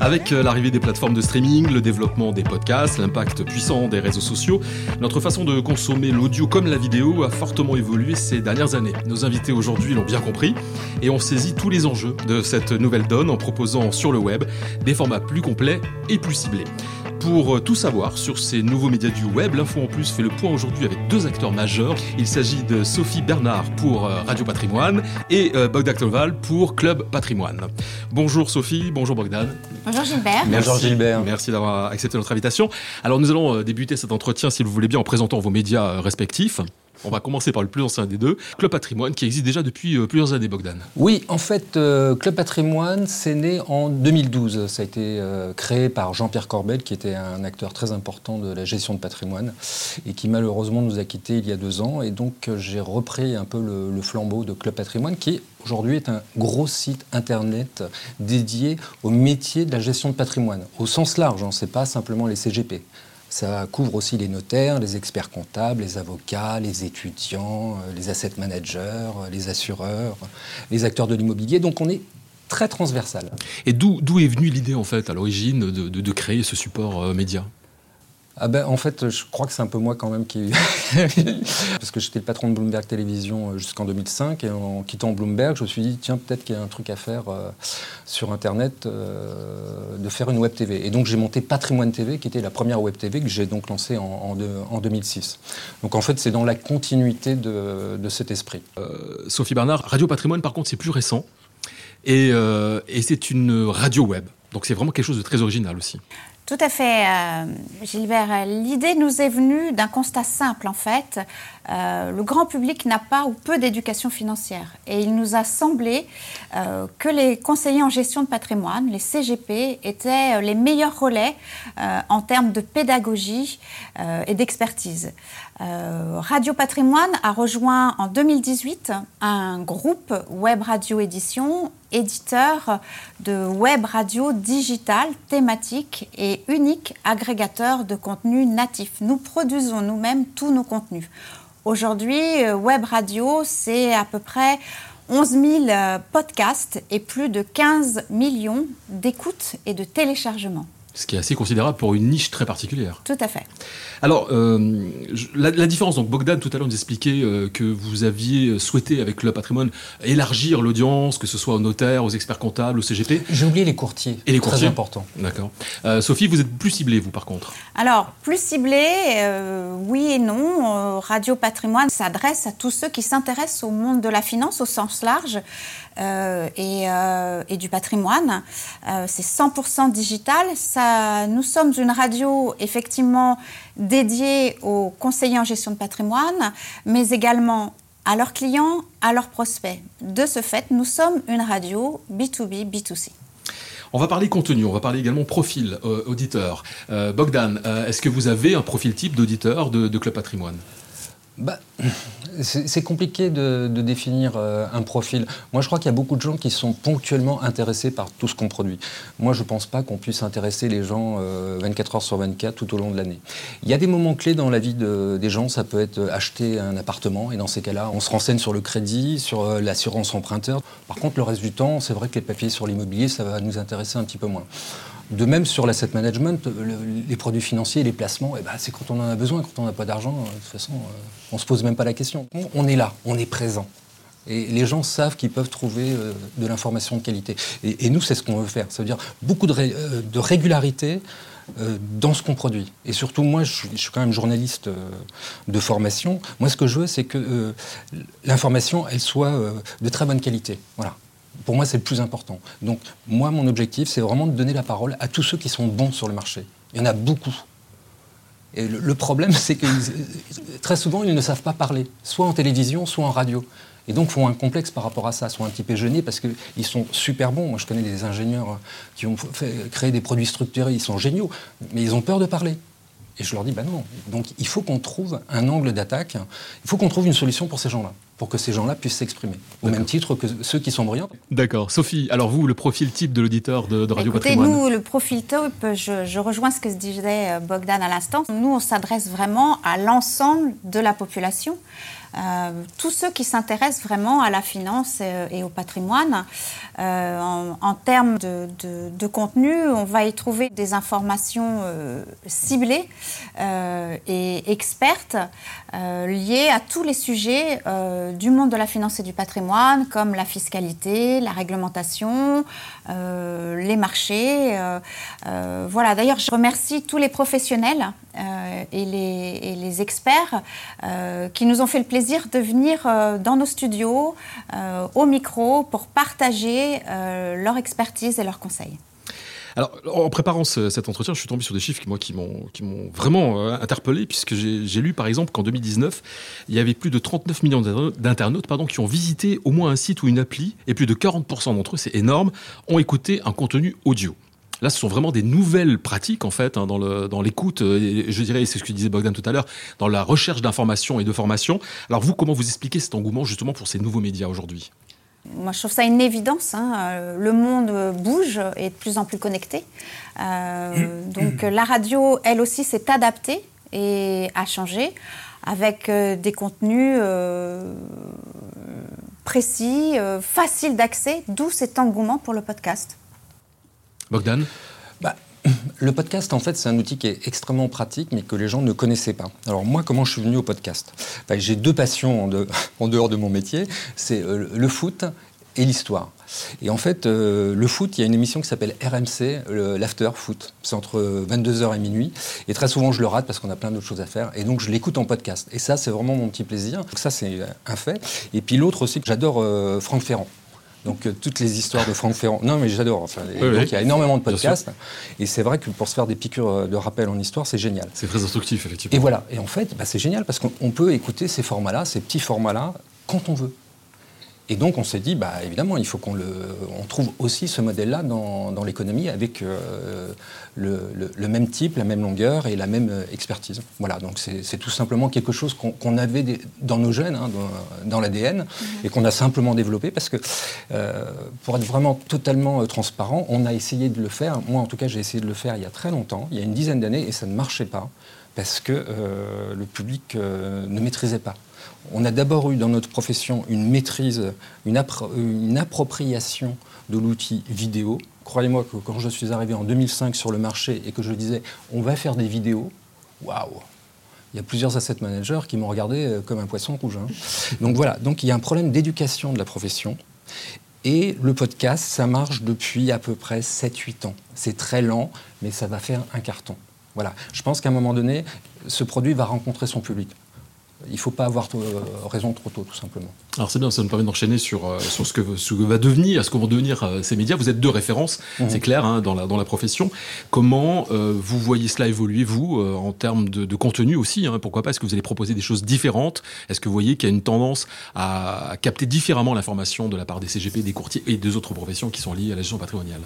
Avec euh, l'arrivée des plateformes de streaming, le développement des podcasts, l'impact puissant des réseaux sociaux, notre façon de consommer l'audio comme la vidéo a fortement évolué ces dernières années. Nos invités aujourd'hui l'ont bien compris et ont saisi tous les enjeux de cette nouvelle donne en proposant sur le web des formats plus complets et plus ciblés. Pour euh, tout savoir sur ces nouveaux médias du web, l'Info en Plus fait le point aujourd'hui avec deux acteurs majeurs. Il s'agit de Sophie Bernard pour euh, Radio Patrimoine et Bogdan Toval pour Club Patrimoine. Bonjour Sophie, bonjour Bogdan. Bonjour Gilbert. Bonjour Gilbert. Merci d'avoir accepté notre invitation. Alors nous allons débuter cet entretien, si vous voulez bien, en présentant vos médias respectifs. On va commencer par le plus ancien des deux, Club Patrimoine, qui existe déjà depuis euh, plusieurs années, Bogdan. Oui, en fait, euh, Club Patrimoine, c'est né en 2012. Ça a été euh, créé par Jean-Pierre Corbel, qui était un acteur très important de la gestion de patrimoine, et qui malheureusement nous a quittés il y a deux ans. Et donc, j'ai repris un peu le, le, flambeau de Club Patrimoine, qui aujourd'hui est un gros site internet dédié au métier de la gestion de patrimoine, au sens large, hein, ce n'est pas simplement les CGP. Ça couvre aussi les notaires, les experts comptables, les avocats, les étudiants, euh, les asset managers, euh, les assureurs, les acteurs de l'immobilier. Donc on est très transversal. Et d'où est venue l'idée en fait à l'origine de, créer ce support euh, média? Ah ben, en fait, je crois que c'est un peu moi quand même qui... Parce que j'étais le patron de Bloomberg Télévision euh, jusqu'en 2005, et en quittant Bloomberg, je me suis dit, tiens, peut-être qu'il y a un truc à faire euh, sur Internet, euh, de faire une web TV. Et donc j'ai monté Patrimoine TV, qui était la première web TV que j'ai donc lancée en, en, de, en, 2006. Donc en fait, c'est dans la continuité de, de cet esprit. Sophie Bernard, Radio Patrimoine, par contre, c'est plus récent, et, et c'est une radio web. Donc c'est vraiment quelque chose de très original aussi. Tout à fait, euh, Gilbert. L'idée nous est venue d'un constat simple, en fait. Euh, le grand public n'a pas ou peu d'éducation financière. Et il nous a semblé euh, que les conseillers en gestion de patrimoine, les CGP, étaient les meilleurs relais en termes de pédagogie et d'expertise. Euh, radio Patrimoine a rejoint en 2018 un groupe Web Radio Édition, éditeur de web radio digital, thématique et unique agrégateur de contenu natif. Nous produisons nous-mêmes tous nos contenus. Aujourd'hui, Web Radio, c'est à peu près 11 000 podcasts et plus de 15 millions d'écoutes et de téléchargements ce qui est assez considérable pour une niche très particulière. Tout à fait. Alors, euh, la, la, différence, donc Bogdan tout à l'heure nous expliquait euh, que vous aviez souhaité avec le patrimoine élargir l'audience, que ce soit aux notaires, aux experts comptables, aux CGP. J'ai oublié les courtiers. Et les courtiers. Très important. D'accord. Euh, Sophie, vous êtes plus ciblée, vous, par contre Alors, plus ciblée, euh, oui et non. Radio Patrimoine s'adresse à tous ceux qui s'intéressent au monde de la finance au sens large. Euh, et, euh, et, du patrimoine. Euh, c'est 100% digital. Ça, nous sommes une radio effectivement dédiée aux conseillers en gestion de patrimoine, mais également à leurs clients, à leurs prospects. De ce fait, nous sommes une radio B2B, B2C. On va parler contenu, on va parler également profil euh, auditeur. Euh, Bogdan, euh, est-ce que vous avez un profil type d'auditeur de, de Club Patrimoine? Bah, c'est compliqué de, définir euh, un profil. Moi, je crois qu'il y a beaucoup de gens qui sont ponctuellement intéressés par tout ce qu'on produit. Moi, je ne pense pas qu'on puisse intéresser les gens euh, 24 heures sur 24 tout au long de l'année. Il y a des moments clés dans la vie de, des gens. Ça peut être acheter un appartement, et dans ces cas-là, on se renseigne sur le crédit, sur euh, l'assurance emprunteur. Par contre, le reste du temps, c'est vrai que les papiers sur l'immobilier, ça va nous intéresser un petit peu moins. De même sur l'asset management, le, les produits financiers, les placements, eh ben, c'est quand on en a besoin, quand on n'a pas d'argent, de toute façon, euh, on ne se pose même pas la question. On est là, on est présent. Et les gens savent qu'ils peuvent trouver euh, de l'information de qualité. Et, nous, c'est ce qu'on veut faire. Ça veut dire beaucoup de, ré, euh, de régularité euh, dans ce qu'on produit. Et surtout, moi, je, je, suis quand même journaliste euh, de formation. Moi, ce que je veux, c'est que euh, l'information, elle soit de très bonne qualité. Voilà. Pour moi, c'est le plus important. Donc, moi, mon objectif, c'est vraiment de donner la parole à tous ceux qui sont bons sur le marché. Il y en a beaucoup. Et le, problème, c'est que très souvent, ils ne savent pas parler, soit en télévision, soit en radio. Et donc, font un complexe par rapport à ça, sont un petit peu gênés parce qu'ils sont super bons. Moi, je connais des ingénieurs qui ont créé des produits structurés, ils sont géniaux, mais ils ont peur de parler. Et je leur dis, ben non. Donc, il faut qu'on trouve un angle d'attaque, il faut qu'on trouve une solution pour ces gens-là. pour que ces gens-là puissent s'exprimer, au même titre que ceux qui sont brillants. D'accord. Sophie, alors vous, le profil type de l'auditeur de, Radio Écoutez, Patrimoine nous, le profil type, je, je rejoins ce que disait euh, Bogdan à l'instant. Nous, on s'adresse vraiment à l'ensemble de la population. Euh, tous ceux qui s'intéressent vraiment à la finance euh, et, au patrimoine. Euh, en, termes de, contenu, on va y trouver des informations ciblées et expertes liées à tous les sujets du monde de la finance et du patrimoine, comme la fiscalité, la réglementation, les marchés. voilà, d'ailleurs, je remercie tous les professionnels et les, et, les, experts qui nous ont fait le plaisir de venir euh, dans nos studios, euh, au micro, pour partager euh, leur expertise et leurs conseils. Alors, en préparant cet entretien, je suis tombé sur des chiffres qui, m'ont vraiment interpellé, puisque j'ai lu, par exemple, qu'en 2019, il y avait plus de 39 millions d'internautes qui ont visité au moins un site ou une appli, et plus de 40% d'entre eux, c'est énorme, ont écouté un contenu audio. Là, ce sont vraiment des nouvelles pratiques, en fait, hein, dans l'écoute, euh, je dirais, c'est ce que disait Bogdan tout à l'heure, dans la recherche d'informations et de formation. Alors vous, comment vous expliquez cet engouement justement pour ces nouveaux médias aujourd'hui? Moi, je trouve ça une évidence. Hein. Euh, le monde bouge et est de plus en plus connecté. Euh, donc, la radio, elle aussi, s'est adaptée et a changé avec des contenus précis, faciles d'accès, d'où cet engouement pour le podcast. Bogdan bah, le podcast, en fait, c'est un outil qui est extrêmement pratique, mais que les gens ne connaissaient pas. Alors moi, comment je suis venu au podcast? Bah, J'ai deux passions en, dehors de mon métier, c'est euh, le foot et l'histoire. Et en fait, euh, le foot, il y a une émission qui s'appelle RMC, l'After Foot. C'est entre 22h et minuit. Et très souvent, je le rate parce qu'on a plein d'autres choses à faire. Et donc, je l'écoute en podcast. Et ça, c'est vraiment mon petit plaisir. Donc ça, c'est un fait. Et puis l'autre aussi, j'adore euh, Franck Ferrand. Donc euh, toutes les histoires de Franck Ferrand. Non, mais j'adore. Enfin, donc il y a énormément de podcasts. Et c'est vrai que pour se faire des piqûres euh, de rappel en histoire, c'est génial. C'est très instructif, effectivement. Et voilà. Et en fait, bah, c'est génial parce qu'on peut écouter ces formats-là, ces petits formats-là, quand on veut. Et donc on s'est dit, bah, évidemment, il faut qu'on on trouve aussi ce modèle-là dans, l'économie avec euh, le, même type, la même longueur et la même euh, expertise. Voilà, donc c'est tout simplement quelque chose qu'on avait dans nos gènes, hein, dans, l'ADN, mhm. et qu'on a simplement développé parce que, euh, pour être vraiment totalement transparent, on a essayé de le faire. Moi, en tout cas, j'ai essayé de le faire il y a très longtemps, il y a une dizaine d'années, et ça ne marchait pas parce que le public ne maîtrisait pas. On a d'abord eu dans notre profession une maîtrise, une, appropriation de l'outil vidéo. Croyez-moi que quand je suis arrivé en 2005 sur le marché et que je disais on va faire des vidéos, waouh il y a plusieurs asset managers qui m'ont regardé euh, comme un poisson rouge. Hein. Donc voilà, donc il y a un problème d'éducation de la profession. Et le podcast, ça marche depuis à peu près 7-8 ans. C'est très lent, mais ça va faire un carton. Voilà. Je pense qu'à un moment donné, ce produit va rencontrer son public il ne faut pas avoir euh, raison trop tôt, tout simplement. Alors c'est bien, ça nous permet d'enchaîner sur, euh, sur ce, que, ce que va devenir, ce que vont devenir euh, ces médias. Vous êtes deux références, mhm. c'est clair, hein, dans, la, dans la profession. Comment vous voyez cela évoluer, vous, en termes de, contenu aussi hein, Pourquoi pas? Est-ce que vous allez proposer des choses différentes? Est-ce que vous voyez qu'il y a une tendance à capter différemment l'information de la part des CGP, des courtiers et des autres professions qui sont liées à la gestion patrimoniale?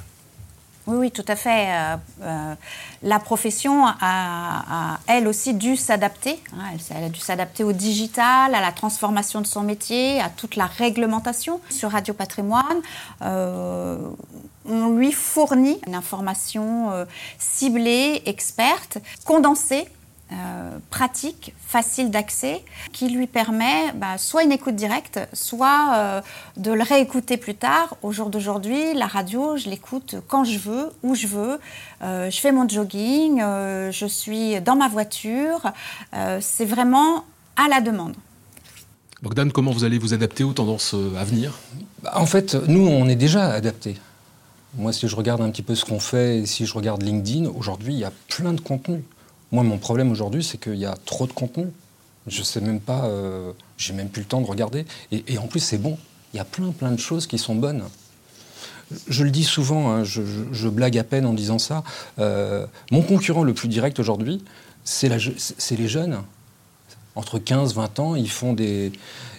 Oui, oui, tout à fait. Euh, euh, la profession a, elle aussi dû s'adapter. Hein. elle, a dû s'adapter au digital, à la transformation de son métier, à toute la réglementation. Sur Radio Patrimoine, euh, on lui fournit une information ciblée, experte, condensée euh, pratique, facile d'accès, qui lui permet bah, soit une écoute directe, soit euh, de le réécouter plus tard. Au jour d'aujourd'hui, la radio, je l'écoute quand je veux, où je veux. Euh, je fais mon jogging, je suis dans ma voiture. C'est vraiment à la demande. Bogdan, comment vous allez vous adapter aux tendances à venir? Bah, En fait, nous, on est déjà adaptés. Moi, si je regarde un petit peu ce qu'on fait, si je regarde LinkedIn, aujourd'hui, il y a plein de contenus. Moi, mon problème aujourd'hui, c'est qu'il y a trop de contenu. Je sais même pas, euh, j'ai même plus le temps de regarder. Et, en plus, c'est bon. Il y a plein, plein de choses qui sont bonnes. Je le dis souvent, hein, je, blague à peine en disant ça. Euh, mon concurrent le plus direct aujourd'hui, c'est les jeunes. Entre 15 20 ans, ils font, des,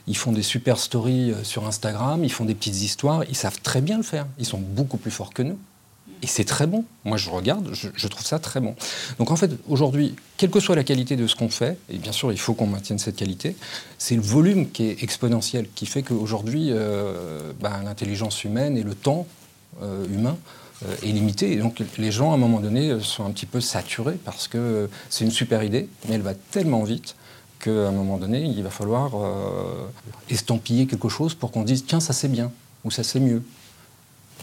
ils font des super stories euh, sur Instagram, ils font des petites histoires, ils savent très bien le faire. Ils sont beaucoup plus forts que nous. Et c'est très bon. Moi, je regarde, je, trouve ça très bon. Donc en fait, aujourd'hui, quelle que soit la qualité de ce qu'on fait, et bien sûr, il faut qu'on maintienne cette qualité, c'est le volume qui est exponentiel, qui fait qu'aujourd'hui, euh, bah, l'intelligence humaine et le temps euh, humain euh, est limité. Et donc les gens, à un moment donné, sont un petit peu saturés parce que c'est une super idée, mais elle va tellement vite qu'à un moment donné, il va falloir estampiller quelque chose pour qu'on dise tiens, ça c'est bien ou ça c'est mieux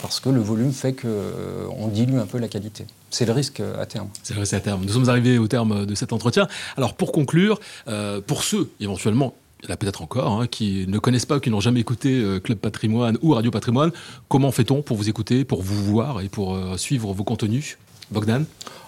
parce que le volume fait qu'on euh, dilue un peu la qualité. C'est le risque euh, à terme. C'est le risque à terme. Nous sommes arrivés au terme de cet entretien. Alors pour conclure, euh, pour ceux éventuellement, il y en a peut-être encore, hein, qui ne connaissent pas, qui n'ont jamais écouté Club Patrimoine ou Radio Patrimoine, comment fait-on pour vous écouter, pour vous voir et pour suivre vos contenus? Bogdan?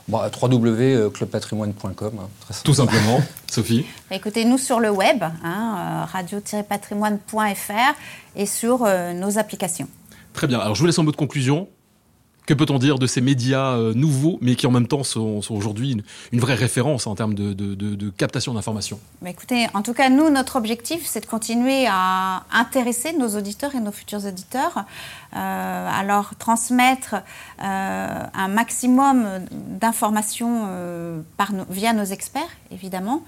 Bah, www.clubpatrimoine.com. Hein, Tout simplement. Sophie? Bah, Écoutez, nous sur le web, hein, radio-patrimoine.fr et sur nos applications. Très bien. Alors je vous laisse en mode conclusion. Que peut-on dire de ces médias euh, nouveaux, mais qui en même temps sont, aujourd'hui une, vraie référence en termes de, captation d'informations? Écoutez, en tout cas, nous, notre objectif, c'est de continuer à intéresser nos auditeurs et nos futurs auditeurs euh, alors transmettre euh, un maximum d'informations euh, via nos experts, évidemment,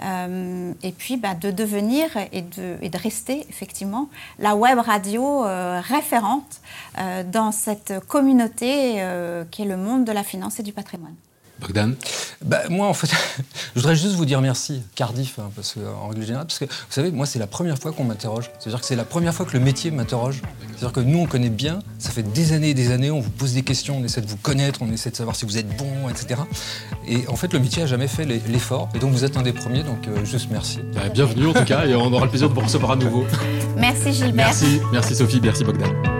et puis bah, de devenir et de, et de, rester effectivement la web radio référente dans cette communauté qui est le monde de la finance et du patrimoine. Bogdan bah, Moi, en fait, je voudrais juste vous dire merci, Cardiff, hein, parce que, en règle générale, parce que vous savez, moi, c'est la première fois qu'on m'interroge. C'est-à-dire que c'est la première fois que le métier m'interroge. C'est-à-dire que nous, on connaît bien, ça fait des années et des années, on vous pose des questions, on essaie de vous connaître, on essaie de savoir si vous êtes bon, etc. Et en fait, le métier a jamais fait l'effort. Et donc, vous êtes un des premiers, donc euh, juste merci. Bah, bienvenue, en tout cas, et on aura le plaisir de vous recevoir à nouveau. Merci, Gilbert. Merci, merci Sophie, merci Bogdan.